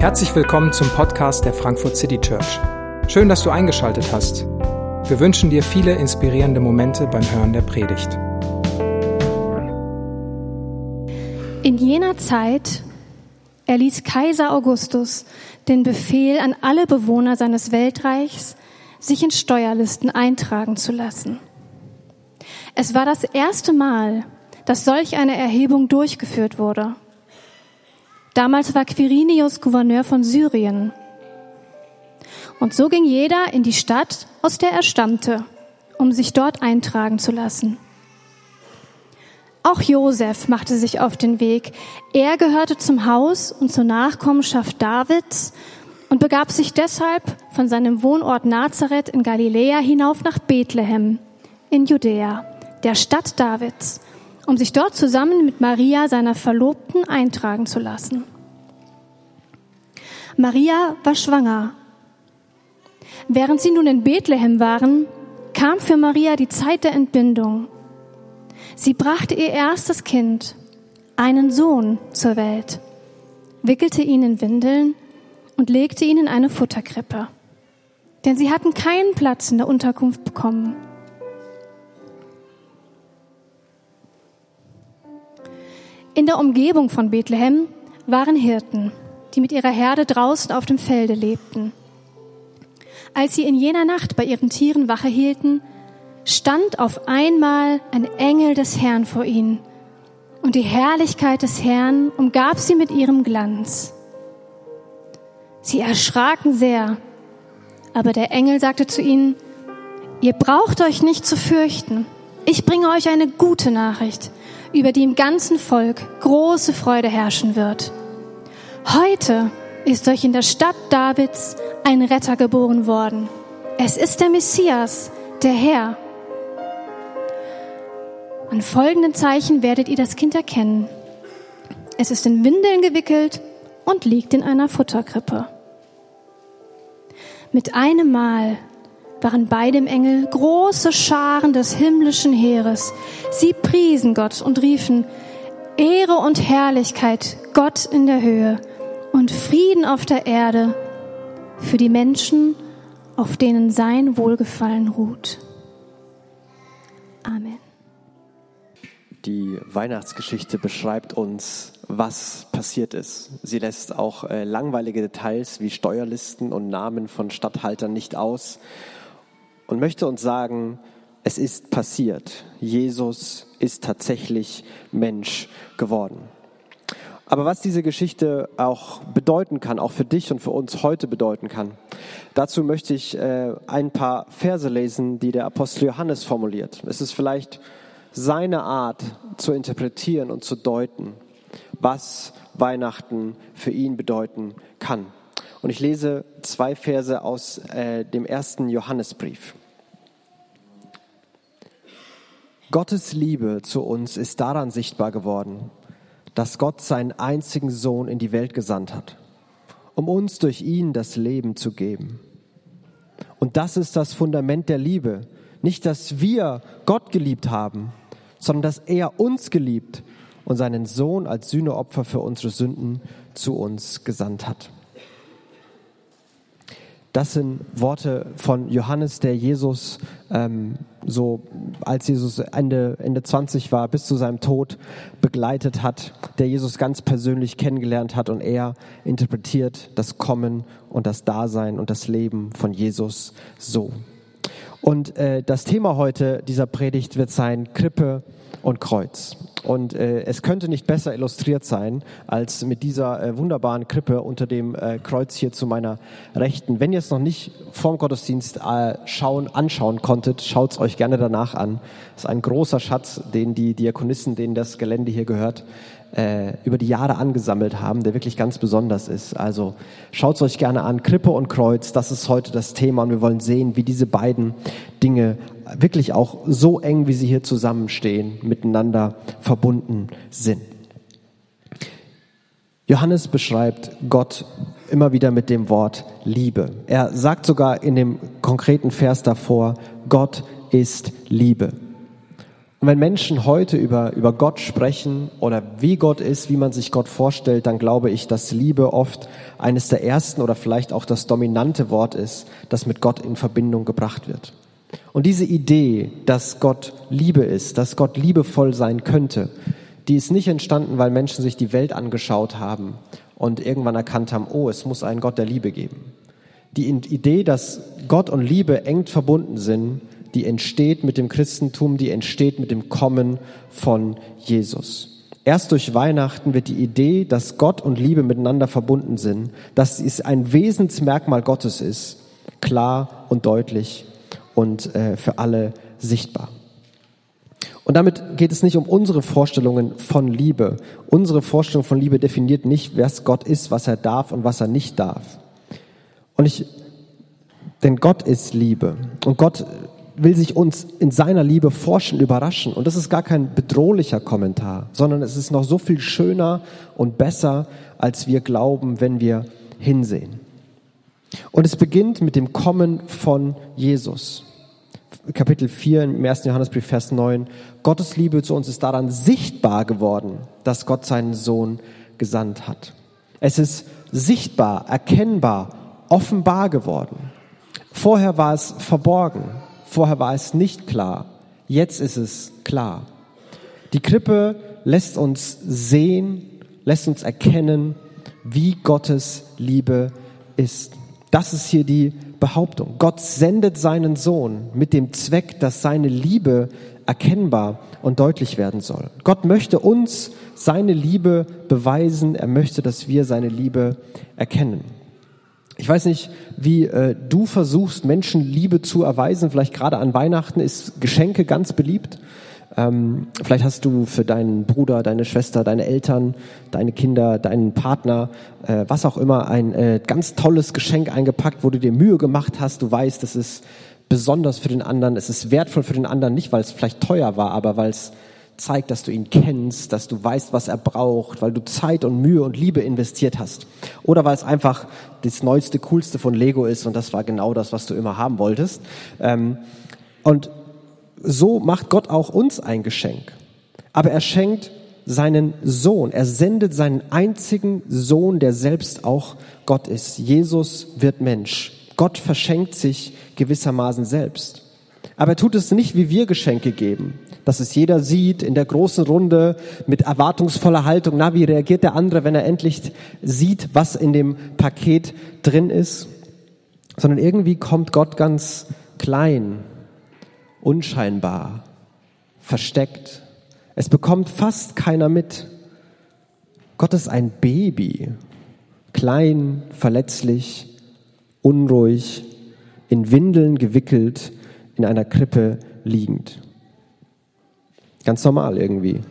Herzlich willkommen zum Podcast der Frankfurt City Church. Schön, dass du eingeschaltet hast. Wir wünschen dir viele inspirierende Momente beim Hören der Predigt. In jener Zeit erließ Kaiser Augustus den Befehl an alle Bewohner seines Weltreichs, sich in Steuerlisten eintragen zu lassen. Es war das erste Mal, dass solch eine Erhebung durchgeführt wurde. Damals war Quirinius Gouverneur von Syrien. Und so ging jeder in die Stadt, aus der er stammte, um sich dort eintragen zu lassen. Auch Josef machte sich auf den Weg. Er gehörte zum Haus und zur Nachkommenschaft Davids und begab sich deshalb von seinem Wohnort Nazareth in Galiläa hinauf nach Bethlehem in Judäa, der Stadt Davids, um sich dort zusammen mit Maria, seiner Verlobten, eintragen zu lassen. Maria war schwanger. Während sie nun in Bethlehem waren, kam für Maria die Zeit der Entbindung. Sie brachte ihr erstes Kind, einen Sohn, zur Welt, wickelte ihn in Windeln und legte ihn in eine Futterkrippe. Denn sie hatten keinen Platz in der Unterkunft bekommen. In der Umgebung von Bethlehem waren Hirten, die mit ihrer Herde draußen auf dem Felde lebten. Als sie in jener Nacht bei ihren Tieren Wache hielten, stand auf einmal ein Engel des Herrn vor ihnen, und die Herrlichkeit des Herrn umgab sie mit ihrem Glanz. Sie erschraken sehr, aber der Engel sagte zu ihnen, ihr braucht euch nicht zu fürchten, ich bringe euch eine gute Nachricht, über die im ganzen Volk große Freude herrschen wird. Heute ist euch in der Stadt Davids ein Retter geboren worden. Es ist der Messias, der Herr. An folgenden Zeichen werdet ihr das Kind erkennen. Es ist in Windeln gewickelt und liegt in einer Futterkrippe. Mit einem Mal waren bei dem Engel große Scharen des himmlischen Heeres. Sie priesen Gott und riefen, Ehre und Herrlichkeit Gott in der Höhe und Frieden auf der Erde für die Menschen, auf denen sein Wohlgefallen ruht. Amen. Die Weihnachtsgeschichte beschreibt uns, was passiert ist. Sie lässt auch äh, langweilige Details wie Steuerlisten und Namen von Statthaltern nicht aus und möchte uns sagen, es ist passiert. Jesus ist tatsächlich Mensch geworden. Aber was diese Geschichte auch bedeuten kann, auch für dich und für uns heute bedeuten kann, dazu möchte ich äh, ein paar Verse lesen, die der Apostel Johannes formuliert. Es ist vielleicht seine Art zu interpretieren und zu deuten, was Weihnachten für ihn bedeuten kann. Und ich lese zwei Verse aus äh, dem ersten Johannesbrief. Gottes Liebe zu uns ist daran sichtbar geworden, dass Gott seinen einzigen Sohn in die Welt gesandt hat, um uns durch ihn das Leben zu geben. Und das ist das Fundament der Liebe. Nicht, dass wir Gott geliebt haben, sondern dass er uns geliebt und seinen Sohn als Sühneopfer für unsere Sünden zu uns gesandt hat. Das sind Worte von Johannes, der Jesus ähm, so, als Jesus Ende, Ende 20 war, bis zu seinem Tod begleitet hat, der Jesus ganz persönlich kennengelernt hat und er interpretiert das Kommen und das Dasein und das Leben von Jesus so. Und äh, das Thema heute dieser Predigt wird sein Krippe und Kreuz. Und äh, es könnte nicht besser illustriert sein als mit dieser äh, wunderbaren Krippe unter dem äh, Kreuz hier zu meiner Rechten. Wenn ihr es noch nicht vorm Gottesdienst äh, schauen, anschauen konntet, schaut es euch gerne danach an. Es ist ein großer Schatz, den die Diakonissen, denen das Gelände hier gehört, äh, über die Jahre angesammelt haben, der wirklich ganz besonders ist. Also schaut es euch gerne an. Krippe und Kreuz, das ist heute das Thema und wir wollen sehen, wie diese beiden Dinge wirklich auch so eng, wie sie hier zusammenstehen, miteinander verbunden sind. Johannes beschreibt Gott immer wieder mit dem Wort Liebe. Er sagt sogar in dem konkreten Vers davor, Gott ist Liebe. Und wenn Menschen heute über, über Gott sprechen oder wie Gott ist, wie man sich Gott vorstellt, dann glaube ich, dass Liebe oft eines der ersten oder vielleicht auch das dominante Wort ist, das mit Gott in Verbindung gebracht wird. Und diese Idee, dass Gott Liebe ist, dass Gott liebevoll sein könnte, die ist nicht entstanden, weil Menschen sich die Welt angeschaut haben und irgendwann erkannt haben, oh, es muss einen Gott der Liebe geben. Die Idee, dass Gott und Liebe eng verbunden sind, die entsteht mit dem Christentum, die entsteht mit dem Kommen von Jesus. Erst durch Weihnachten wird die Idee, dass Gott und Liebe miteinander verbunden sind, dass es ein Wesensmerkmal Gottes ist, klar und deutlich und äh, für alle sichtbar. Und damit geht es nicht um unsere Vorstellungen von Liebe. Unsere Vorstellung von Liebe definiert nicht, wer Gott ist, was er darf und was er nicht darf. Und ich, denn Gott ist Liebe. Und Gott will sich uns in seiner Liebe forschen, überraschen. Und das ist gar kein bedrohlicher Kommentar, sondern es ist noch so viel schöner und besser, als wir glauben, wenn wir hinsehen. Und es beginnt mit dem Kommen von Jesus. Kapitel 4 im 1. Johannesbrief, Vers 9. Gottes Liebe zu uns ist daran sichtbar geworden, dass Gott seinen Sohn gesandt hat. Es ist sichtbar, erkennbar, offenbar geworden. Vorher war es verborgen. Vorher war es nicht klar. Jetzt ist es klar. Die Krippe lässt uns sehen, lässt uns erkennen, wie Gottes Liebe ist. Das ist hier die Behauptung. Gott sendet seinen Sohn mit dem Zweck, dass seine Liebe erkennbar und deutlich werden soll. Gott möchte uns seine Liebe beweisen. Er möchte, dass wir seine Liebe erkennen. Ich weiß nicht, wie äh, du versuchst, Menschen Liebe zu erweisen. Vielleicht gerade an Weihnachten ist Geschenke ganz beliebt. Ähm, vielleicht hast du für deinen Bruder, deine Schwester, deine Eltern, deine Kinder, deinen Partner, äh, was auch immer, ein äh, ganz tolles Geschenk eingepackt, wo du dir Mühe gemacht hast. Du weißt, es ist besonders für den anderen, es ist wertvoll für den anderen, nicht weil es vielleicht teuer war, aber weil es zeigt, dass du ihn kennst, dass du weißt, was er braucht, weil du Zeit und Mühe und Liebe investiert hast. Oder weil es einfach das neueste, coolste von Lego ist und das war genau das, was du immer haben wolltest. Ähm, und so macht Gott auch uns ein Geschenk. Aber er schenkt seinen Sohn. Er sendet seinen einzigen Sohn, der selbst auch Gott ist. Jesus wird Mensch. Gott verschenkt sich gewissermaßen selbst. Aber er tut es nicht, wie wir Geschenke geben dass es jeder sieht in der großen Runde mit erwartungsvoller Haltung. Na, wie reagiert der andere, wenn er endlich sieht, was in dem Paket drin ist? Sondern irgendwie kommt Gott ganz klein, unscheinbar, versteckt. Es bekommt fast keiner mit. Gott ist ein Baby, klein, verletzlich, unruhig, in Windeln gewickelt, in einer Krippe liegend. Ganz normal irgendwie.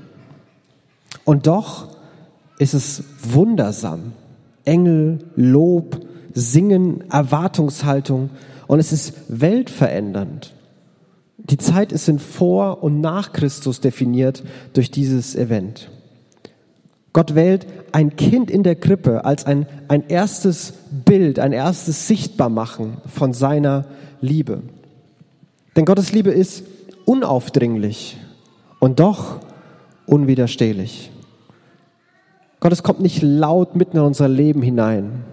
Und doch ist es wundersam. Engel, Lob, Singen, Erwartungshaltung und es ist weltverändernd. Die Zeit ist in vor und nach Christus definiert durch dieses Event. Gott wählt ein Kind in der Krippe als ein, ein erstes Bild, ein erstes Sichtbarmachen von seiner Liebe. Denn Gottes Liebe ist unaufdringlich und doch unwiderstehlich. Gottes kommt nicht laut mitten in unser Leben hinein.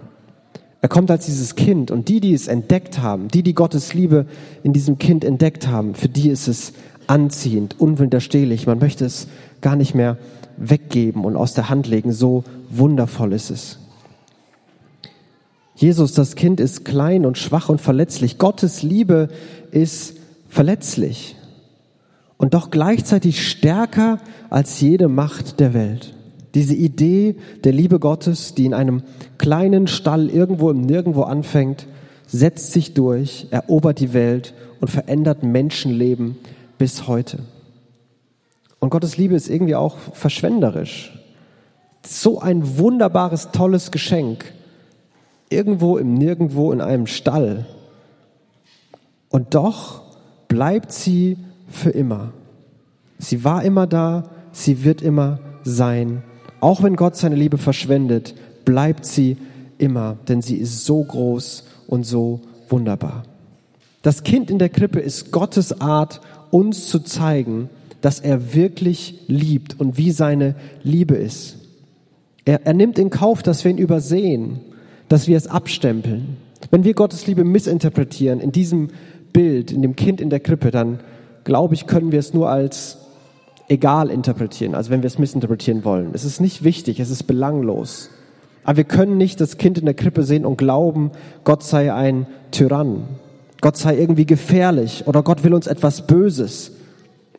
Er kommt als dieses Kind und die, die es entdeckt haben, die, die Gottes Liebe in diesem Kind entdeckt haben, für die ist es anziehend, unwiderstehlich. Man möchte es gar nicht mehr weggeben und aus der Hand legen. So wundervoll ist es. Jesus, das Kind, ist klein und schwach und verletzlich. Gottes Liebe ist verletzlich und doch gleichzeitig stärker als jede Macht der Welt. Diese Idee der Liebe Gottes, die in einem kleinen Stall irgendwo im Nirgendwo anfängt, setzt sich durch, erobert die Welt und verändert Menschenleben bis heute. Und Gottes Liebe ist irgendwie auch verschwenderisch. So ein wunderbares, tolles Geschenk. Irgendwo im Nirgendwo in einem Stall. Und doch bleibt sie für immer. Sie war immer da, sie wird immer sein. Auch wenn Gott seine Liebe verschwendet, bleibt sie immer, denn sie ist so groß und so wunderbar. Das Kind in der Krippe ist Gottes Art, uns zu zeigen, dass er wirklich liebt und wie seine Liebe ist. Er, er nimmt in Kauf, dass wir ihn übersehen, dass wir es abstempeln. Wenn wir Gottes Liebe missinterpretieren in diesem Bild, in dem Kind in der Krippe, dann glaube ich, können wir es nur als egal interpretieren, also wenn wir es missinterpretieren wollen. Es ist nicht wichtig, es ist belanglos. Aber wir können nicht das Kind in der Krippe sehen und glauben, Gott sei ein Tyrann. Gott sei irgendwie gefährlich oder Gott will uns etwas Böses.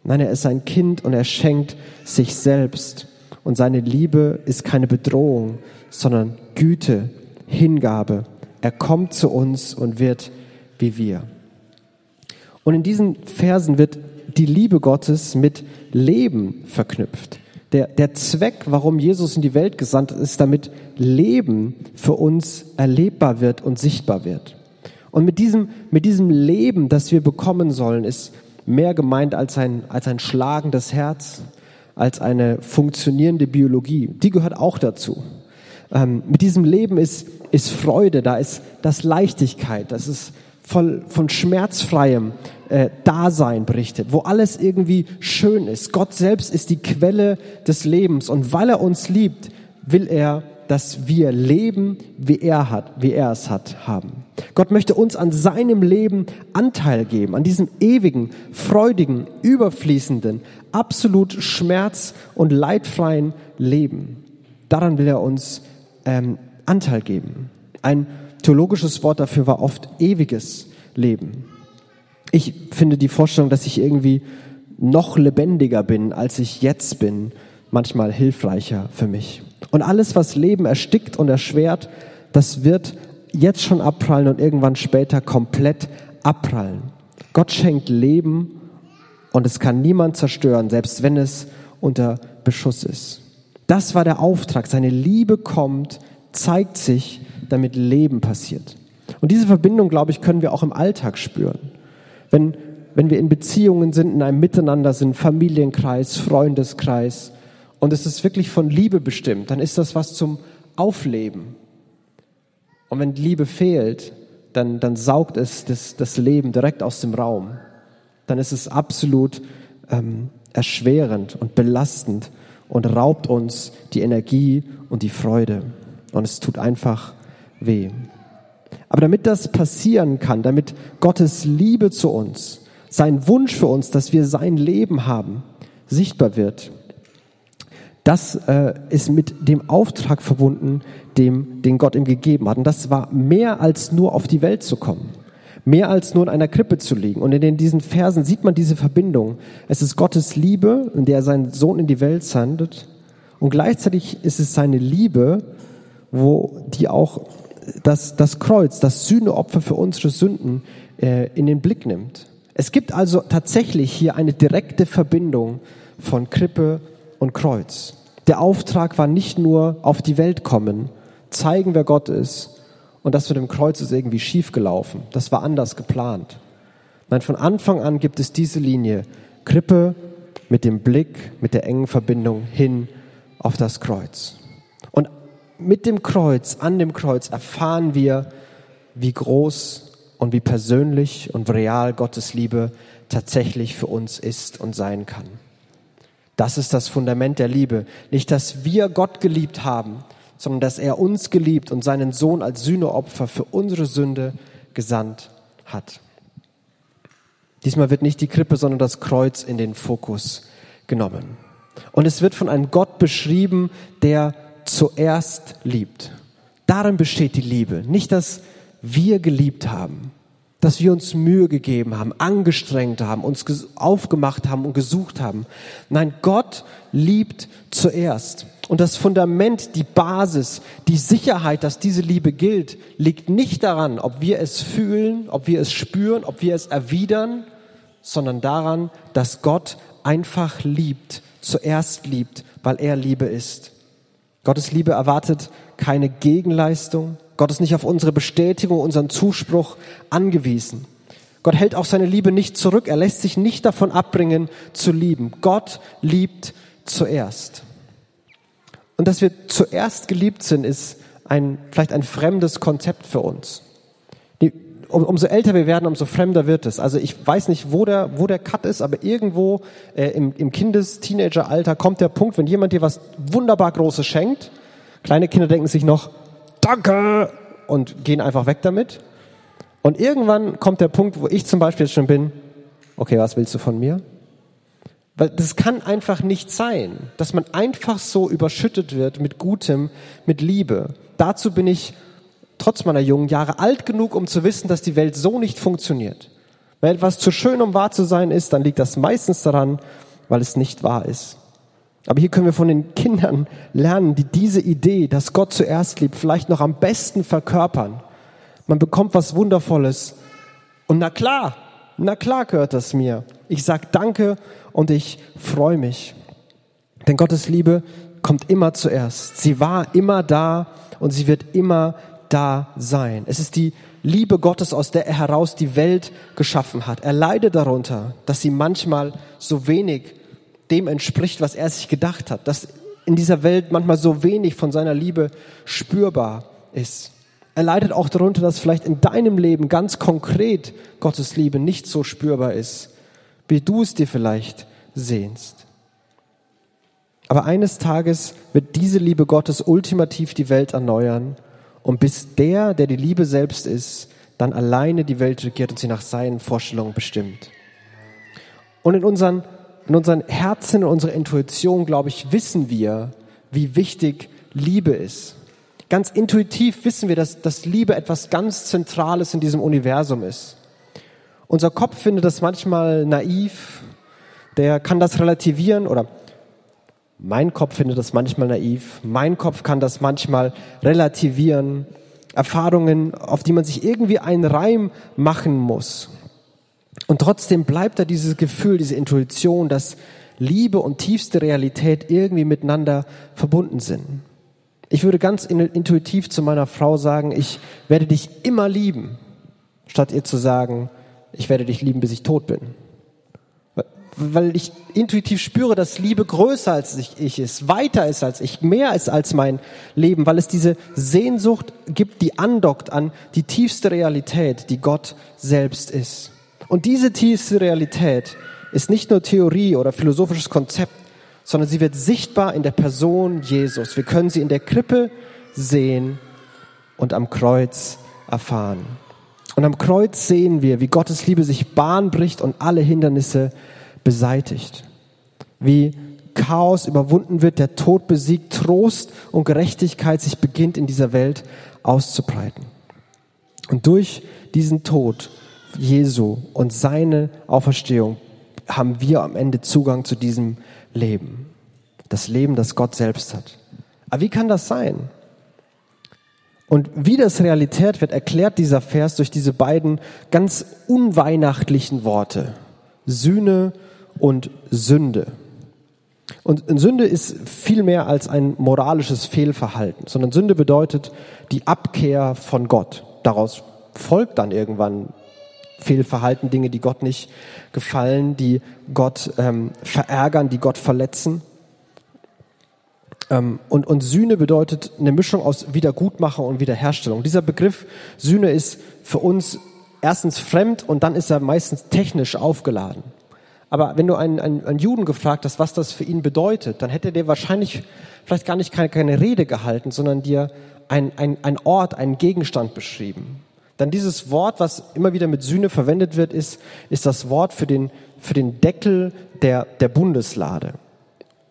Nein, er ist ein Kind und er schenkt sich selbst. Und seine Liebe ist keine Bedrohung, sondern Güte, Hingabe. Er kommt zu uns und wird wie wir. Und in diesen Versen wird die Liebe Gottes mit Leben verknüpft. Der, der Zweck, warum Jesus in die Welt gesandt ist, damit Leben für uns erlebbar wird und sichtbar wird. Und mit diesem, mit diesem Leben, das wir bekommen sollen, ist mehr gemeint als ein, als ein schlagendes Herz, als eine funktionierende Biologie. Die gehört auch dazu. Ähm, mit diesem Leben ist, ist Freude, da ist das Leichtigkeit, das ist voll von schmerzfreiem äh, Dasein berichtet, wo alles irgendwie schön ist. Gott selbst ist die Quelle des Lebens und weil er uns liebt, will er, dass wir leben, wie er hat, wie er es hat, haben. Gott möchte uns an seinem Leben Anteil geben, an diesem ewigen, freudigen, überfließenden, absolut schmerz- und leidfreien Leben. Daran will er uns ähm, Anteil geben. Ein theologisches Wort dafür war oft ewiges Leben. Ich finde die Vorstellung, dass ich irgendwie noch lebendiger bin, als ich jetzt bin, manchmal hilfreicher für mich. Und alles, was Leben erstickt und erschwert, das wird jetzt schon abprallen und irgendwann später komplett abprallen. Gott schenkt Leben und es kann niemand zerstören, selbst wenn es unter Beschuss ist. Das war der Auftrag. Seine Liebe kommt, zeigt sich, damit Leben passiert. Und diese Verbindung, glaube ich, können wir auch im Alltag spüren. Wenn, wenn wir in Beziehungen sind, in einem Miteinander sind, Familienkreis, Freundeskreis, und es ist wirklich von Liebe bestimmt, dann ist das was zum Aufleben. Und wenn Liebe fehlt, dann, dann saugt es das, das Leben direkt aus dem Raum. Dann ist es absolut ähm, erschwerend und belastend und raubt uns die Energie und die Freude. Und es tut einfach weh. Aber damit das passieren kann, damit Gottes Liebe zu uns, sein Wunsch für uns, dass wir sein Leben haben, sichtbar wird, das äh, ist mit dem Auftrag verbunden, dem, den Gott ihm gegeben hat. Und das war mehr als nur auf die Welt zu kommen. Mehr als nur in einer Krippe zu liegen. Und in diesen Versen sieht man diese Verbindung. Es ist Gottes Liebe, in der er seinen Sohn in die Welt sendet. Und gleichzeitig ist es seine Liebe, wo die auch das, das Kreuz, das Sühneopfer für unsere Sünden äh, in den Blick nimmt. Es gibt also tatsächlich hier eine direkte Verbindung von Krippe und Kreuz. Der Auftrag war nicht nur auf die Welt kommen, zeigen, wer Gott ist und das mit dem Kreuz ist irgendwie schiefgelaufen. Das war anders geplant. Nein, von Anfang an gibt es diese Linie. Krippe mit dem Blick, mit der engen Verbindung hin auf das Kreuz. Mit dem Kreuz, an dem Kreuz erfahren wir, wie groß und wie persönlich und real Gottes Liebe tatsächlich für uns ist und sein kann. Das ist das Fundament der Liebe. Nicht, dass wir Gott geliebt haben, sondern dass er uns geliebt und seinen Sohn als Sühneopfer für unsere Sünde gesandt hat. Diesmal wird nicht die Krippe, sondern das Kreuz in den Fokus genommen. Und es wird von einem Gott beschrieben, der zuerst liebt. Darin besteht die Liebe. Nicht, dass wir geliebt haben, dass wir uns Mühe gegeben haben, angestrengt haben, uns aufgemacht haben und gesucht haben. Nein, Gott liebt zuerst. Und das Fundament, die Basis, die Sicherheit, dass diese Liebe gilt, liegt nicht daran, ob wir es fühlen, ob wir es spüren, ob wir es erwidern, sondern daran, dass Gott einfach liebt, zuerst liebt, weil er Liebe ist. Gottes Liebe erwartet keine Gegenleistung. Gott ist nicht auf unsere Bestätigung, unseren Zuspruch angewiesen. Gott hält auch seine Liebe nicht zurück. Er lässt sich nicht davon abbringen zu lieben. Gott liebt zuerst. Und dass wir zuerst geliebt sind, ist ein, vielleicht ein fremdes Konzept für uns. Um, umso älter wir werden, umso fremder wird es. Also ich weiß nicht, wo der, wo der Cut ist, aber irgendwo äh, im, im Kindes-, Teenager-Alter kommt der Punkt, wenn jemand dir was wunderbar Großes schenkt, kleine Kinder denken sich noch, danke, und gehen einfach weg damit. Und irgendwann kommt der Punkt, wo ich zum Beispiel jetzt schon bin, okay, was willst du von mir? Weil das kann einfach nicht sein, dass man einfach so überschüttet wird mit Gutem, mit Liebe. Dazu bin ich trotz meiner jungen Jahre alt genug, um zu wissen, dass die Welt so nicht funktioniert. Wenn etwas zu schön, um wahr zu sein ist, dann liegt das meistens daran, weil es nicht wahr ist. Aber hier können wir von den Kindern lernen, die diese Idee, dass Gott zuerst liebt, vielleicht noch am besten verkörpern. Man bekommt was Wundervolles. Und na klar, na klar gehört das mir. Ich sag Danke und ich freue mich. Denn Gottes Liebe kommt immer zuerst. Sie war immer da und sie wird immer da sein. Es ist die Liebe Gottes, aus der er heraus die Welt geschaffen hat. Er leidet darunter, dass sie manchmal so wenig dem entspricht, was er sich gedacht hat, dass in dieser Welt manchmal so wenig von seiner Liebe spürbar ist. Er leidet auch darunter, dass vielleicht in deinem Leben ganz konkret Gottes Liebe nicht so spürbar ist, wie du es dir vielleicht sehnst. Aber eines Tages wird diese Liebe Gottes ultimativ die Welt erneuern und bis der, der die Liebe selbst ist, dann alleine die Welt regiert und sie nach seinen Vorstellungen bestimmt. Und in unseren, in unseren Herzen, in unserer Intuition, glaube ich, wissen wir, wie wichtig Liebe ist. Ganz intuitiv wissen wir, dass, dass Liebe etwas ganz Zentrales in diesem Universum ist. Unser Kopf findet das manchmal naiv, der kann das relativieren oder mein Kopf findet das manchmal naiv, mein Kopf kann das manchmal relativieren, Erfahrungen, auf die man sich irgendwie einen Reim machen muss. Und trotzdem bleibt da dieses Gefühl, diese Intuition, dass Liebe und tiefste Realität irgendwie miteinander verbunden sind. Ich würde ganz intuitiv zu meiner Frau sagen, ich werde dich immer lieben, statt ihr zu sagen, ich werde dich lieben, bis ich tot bin. Weil ich intuitiv spüre, dass Liebe größer als ich ist, weiter ist als ich, mehr ist als mein Leben, weil es diese Sehnsucht gibt, die andockt an die tiefste Realität, die Gott selbst ist. Und diese tiefste Realität ist nicht nur Theorie oder philosophisches Konzept, sondern sie wird sichtbar in der Person Jesus. Wir können sie in der Krippe sehen und am Kreuz erfahren. Und am Kreuz sehen wir, wie Gottes Liebe sich Bahn bricht und alle Hindernisse beseitigt. Wie Chaos überwunden wird, der Tod besiegt, Trost und Gerechtigkeit sich beginnt in dieser Welt auszubreiten. Und durch diesen Tod Jesu und seine Auferstehung haben wir am Ende Zugang zu diesem Leben. Das Leben, das Gott selbst hat. Aber wie kann das sein? Und wie das Realität wird, erklärt dieser Vers durch diese beiden ganz unweihnachtlichen Worte. Sühne und Sünde. Und Sünde ist viel mehr als ein moralisches Fehlverhalten, sondern Sünde bedeutet die Abkehr von Gott. Daraus folgt dann irgendwann Fehlverhalten, Dinge, die Gott nicht gefallen, die Gott ähm, verärgern, die Gott verletzen. Ähm, und, und Sühne bedeutet eine Mischung aus Wiedergutmachung und Wiederherstellung. Dieser Begriff Sühne ist für uns erstens fremd und dann ist er meistens technisch aufgeladen. Aber wenn du einen, einen, einen Juden gefragt hast, was das für ihn bedeutet, dann hätte der wahrscheinlich vielleicht gar nicht keine, keine Rede gehalten, sondern dir ein, ein, ein Ort, einen Gegenstand beschrieben. Dann dieses Wort, was immer wieder mit Sühne verwendet wird, ist, ist das Wort für den, für den Deckel der, der Bundeslade.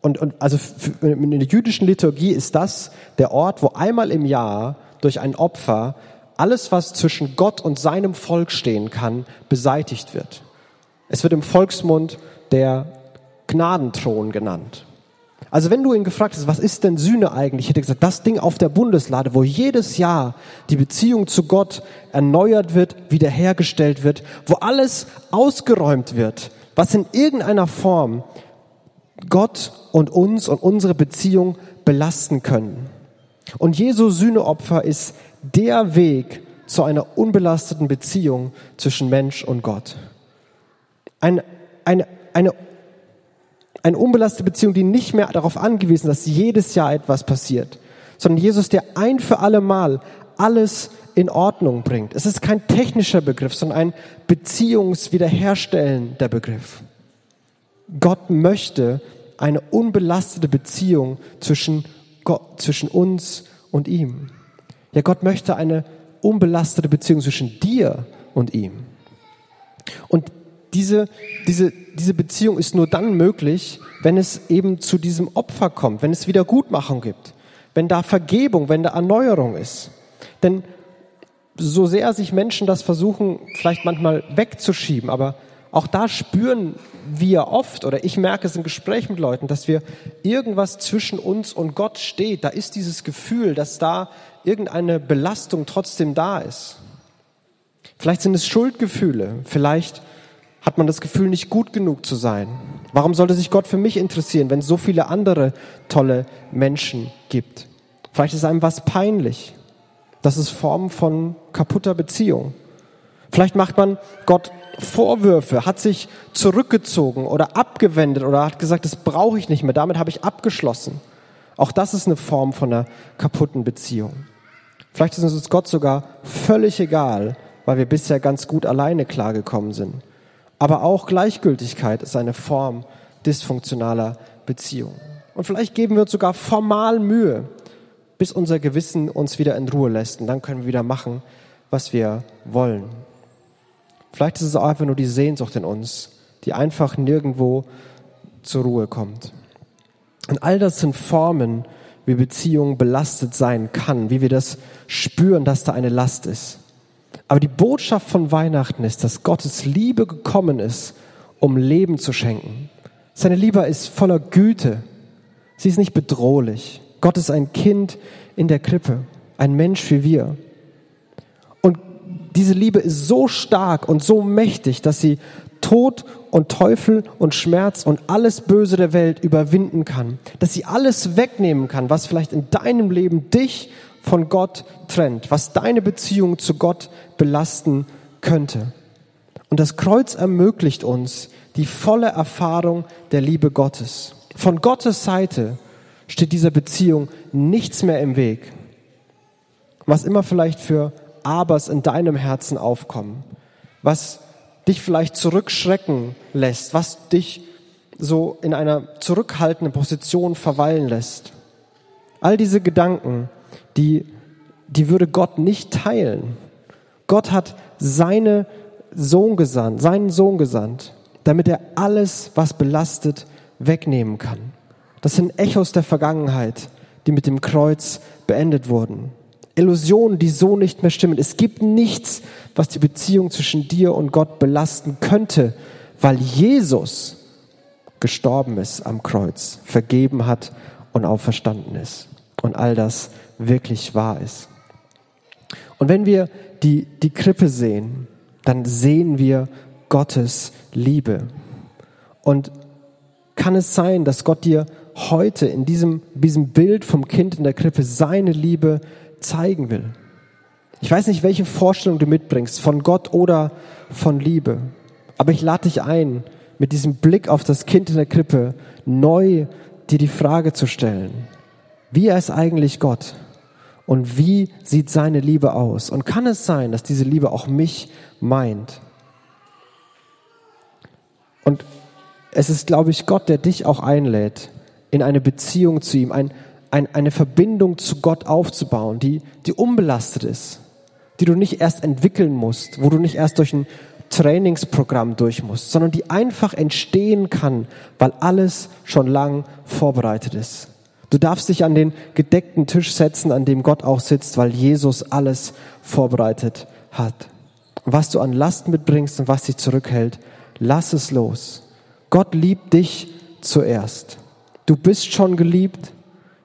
Und, und also in der jüdischen Liturgie ist das der Ort, wo einmal im Jahr durch ein Opfer alles, was zwischen Gott und seinem Volk stehen kann, beseitigt wird. Es wird im Volksmund der Gnadenthron genannt. Also wenn du ihn gefragt hast, was ist denn Sühne eigentlich, hätte er gesagt, das Ding auf der Bundeslade, wo jedes Jahr die Beziehung zu Gott erneuert wird, wiederhergestellt wird, wo alles ausgeräumt wird, was in irgendeiner Form Gott und uns und unsere Beziehung belasten können. Und Jesu Sühneopfer ist der Weg zu einer unbelasteten Beziehung zwischen Mensch und Gott. Eine, eine, eine eine unbelastete Beziehung, die nicht mehr darauf angewiesen ist, dass jedes Jahr etwas passiert, sondern Jesus, der ein für alle Mal alles in Ordnung bringt. Es ist kein technischer Begriff, sondern ein beziehungswiederherstellender Begriff. Gott möchte eine unbelastete Beziehung zwischen, Gott, zwischen uns und ihm. Ja, Gott möchte eine unbelastete Beziehung zwischen dir und ihm. Und diese, diese, diese Beziehung ist nur dann möglich, wenn es eben zu diesem Opfer kommt, wenn es Wiedergutmachung gibt, wenn da Vergebung, wenn da Erneuerung ist. Denn so sehr sich Menschen das versuchen, vielleicht manchmal wegzuschieben, aber auch da spüren wir oft, oder ich merke es im Gespräch mit Leuten, dass wir irgendwas zwischen uns und Gott steht. Da ist dieses Gefühl, dass da irgendeine Belastung trotzdem da ist. Vielleicht sind es Schuldgefühle, vielleicht hat man das Gefühl, nicht gut genug zu sein. Warum sollte sich Gott für mich interessieren, wenn es so viele andere tolle Menschen gibt? Vielleicht ist einem was peinlich. Das ist Form von kaputter Beziehung. Vielleicht macht man Gott Vorwürfe, hat sich zurückgezogen oder abgewendet oder hat gesagt, das brauche ich nicht mehr, damit habe ich abgeschlossen. Auch das ist eine Form von einer kaputten Beziehung. Vielleicht ist uns Gott sogar völlig egal, weil wir bisher ganz gut alleine klargekommen sind. Aber auch Gleichgültigkeit ist eine Form dysfunktionaler Beziehung. Und vielleicht geben wir uns sogar formal Mühe, bis unser Gewissen uns wieder in Ruhe lässt. Und dann können wir wieder machen, was wir wollen. Vielleicht ist es auch einfach nur die Sehnsucht in uns, die einfach nirgendwo zur Ruhe kommt. Und all das sind Formen, wie Beziehung belastet sein kann, wie wir das spüren, dass da eine Last ist. Aber die Botschaft von Weihnachten ist, dass Gottes Liebe gekommen ist, um Leben zu schenken. Seine Liebe ist voller Güte. Sie ist nicht bedrohlich. Gott ist ein Kind in der Krippe, ein Mensch wie wir. Und diese Liebe ist so stark und so mächtig, dass sie Tod und Teufel und Schmerz und alles Böse der Welt überwinden kann. Dass sie alles wegnehmen kann, was vielleicht in deinem Leben dich von Gott trennt, was deine Beziehung zu Gott belasten könnte. Und das Kreuz ermöglicht uns die volle Erfahrung der Liebe Gottes. Von Gottes Seite steht dieser Beziehung nichts mehr im Weg. Was immer vielleicht für Abers in deinem Herzen aufkommen, was dich vielleicht zurückschrecken lässt, was dich so in einer zurückhaltenden Position verweilen lässt. All diese Gedanken, die, die würde Gott nicht teilen. Gott hat seine Sohn gesandt, seinen Sohn gesandt, damit er alles, was belastet, wegnehmen kann. Das sind Echos der Vergangenheit, die mit dem Kreuz beendet wurden. Illusionen, die so nicht mehr stimmen. Es gibt nichts, was die Beziehung zwischen dir und Gott belasten könnte, weil Jesus gestorben ist am Kreuz, vergeben hat und auferstanden ist. Und all das wirklich wahr ist. Und wenn wir die, die Krippe sehen, dann sehen wir Gottes Liebe. Und kann es sein, dass Gott dir heute in diesem, diesem Bild vom Kind in der Krippe seine Liebe zeigen will. Ich weiß nicht, welche Vorstellung du mitbringst, von Gott oder von Liebe. Aber ich lade dich ein, mit diesem Blick auf das Kind in der Krippe neu dir die Frage zu stellen. Wie ist eigentlich Gott? Und wie sieht seine Liebe aus? Und kann es sein, dass diese Liebe auch mich meint? Und es ist, glaube ich, Gott, der dich auch einlädt, in eine Beziehung zu ihm, ein, ein, eine Verbindung zu Gott aufzubauen, die, die unbelastet ist, die du nicht erst entwickeln musst, wo du nicht erst durch ein Trainingsprogramm durch musst, sondern die einfach entstehen kann, weil alles schon lang vorbereitet ist. Du darfst dich an den gedeckten Tisch setzen, an dem Gott auch sitzt, weil Jesus alles vorbereitet hat. was du an Last mitbringst und was dich zurückhält, lass es los. Gott liebt dich zuerst. Du bist schon geliebt.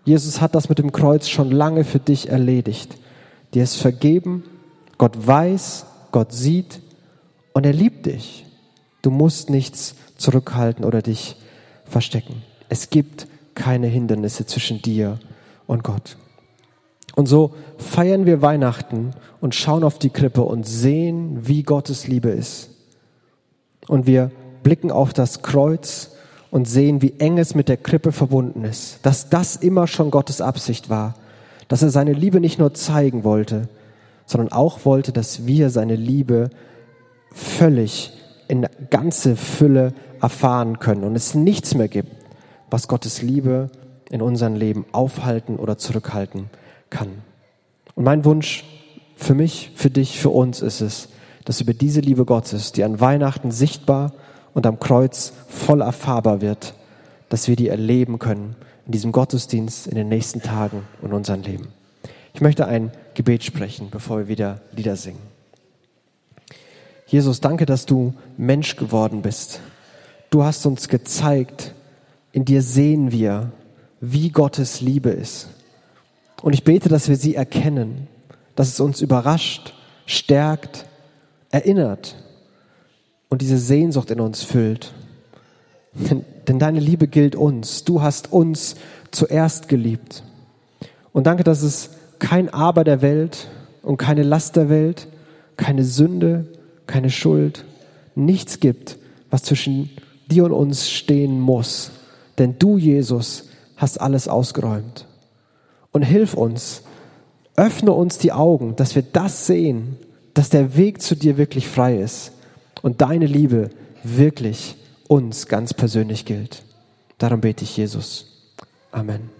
Jesus hat das mit dem Kreuz schon lange für dich erledigt. Dir ist vergeben. Gott weiß, Gott sieht und er liebt dich. Du musst nichts zurückhalten oder dich verstecken. Es gibt keine Hindernisse zwischen dir und Gott. Und so feiern wir Weihnachten und schauen auf die Krippe und sehen, wie Gottes Liebe ist. Und wir blicken auf das Kreuz und sehen, wie eng es mit der Krippe verbunden ist, dass das immer schon Gottes Absicht war, dass er seine Liebe nicht nur zeigen wollte, sondern auch wollte, dass wir seine Liebe völlig in ganze Fülle erfahren können und es nichts mehr gibt, was Gottes Liebe in unserem Leben aufhalten oder zurückhalten kann. Und mein Wunsch für mich, für dich, für uns ist es, dass über diese Liebe Gottes, die an Weihnachten sichtbar und am Kreuz voll erfahrbar wird, dass wir die erleben können in diesem Gottesdienst in den nächsten Tagen und unserem Leben. Ich möchte ein Gebet sprechen, bevor wir wieder Lieder singen. Jesus, danke, dass du Mensch geworden bist. Du hast uns gezeigt, in dir sehen wir, wie Gottes Liebe ist. Und ich bete, dass wir sie erkennen, dass es uns überrascht, stärkt, erinnert und diese Sehnsucht in uns füllt. Denn, denn deine Liebe gilt uns. Du hast uns zuerst geliebt. Und danke, dass es kein Aber der Welt und keine Last der Welt, keine Sünde, keine Schuld, nichts gibt, was zwischen dir und uns stehen muss. Denn du, Jesus, hast alles ausgeräumt. Und hilf uns, öffne uns die Augen, dass wir das sehen, dass der Weg zu dir wirklich frei ist und deine Liebe wirklich uns ganz persönlich gilt. Darum bete ich Jesus. Amen.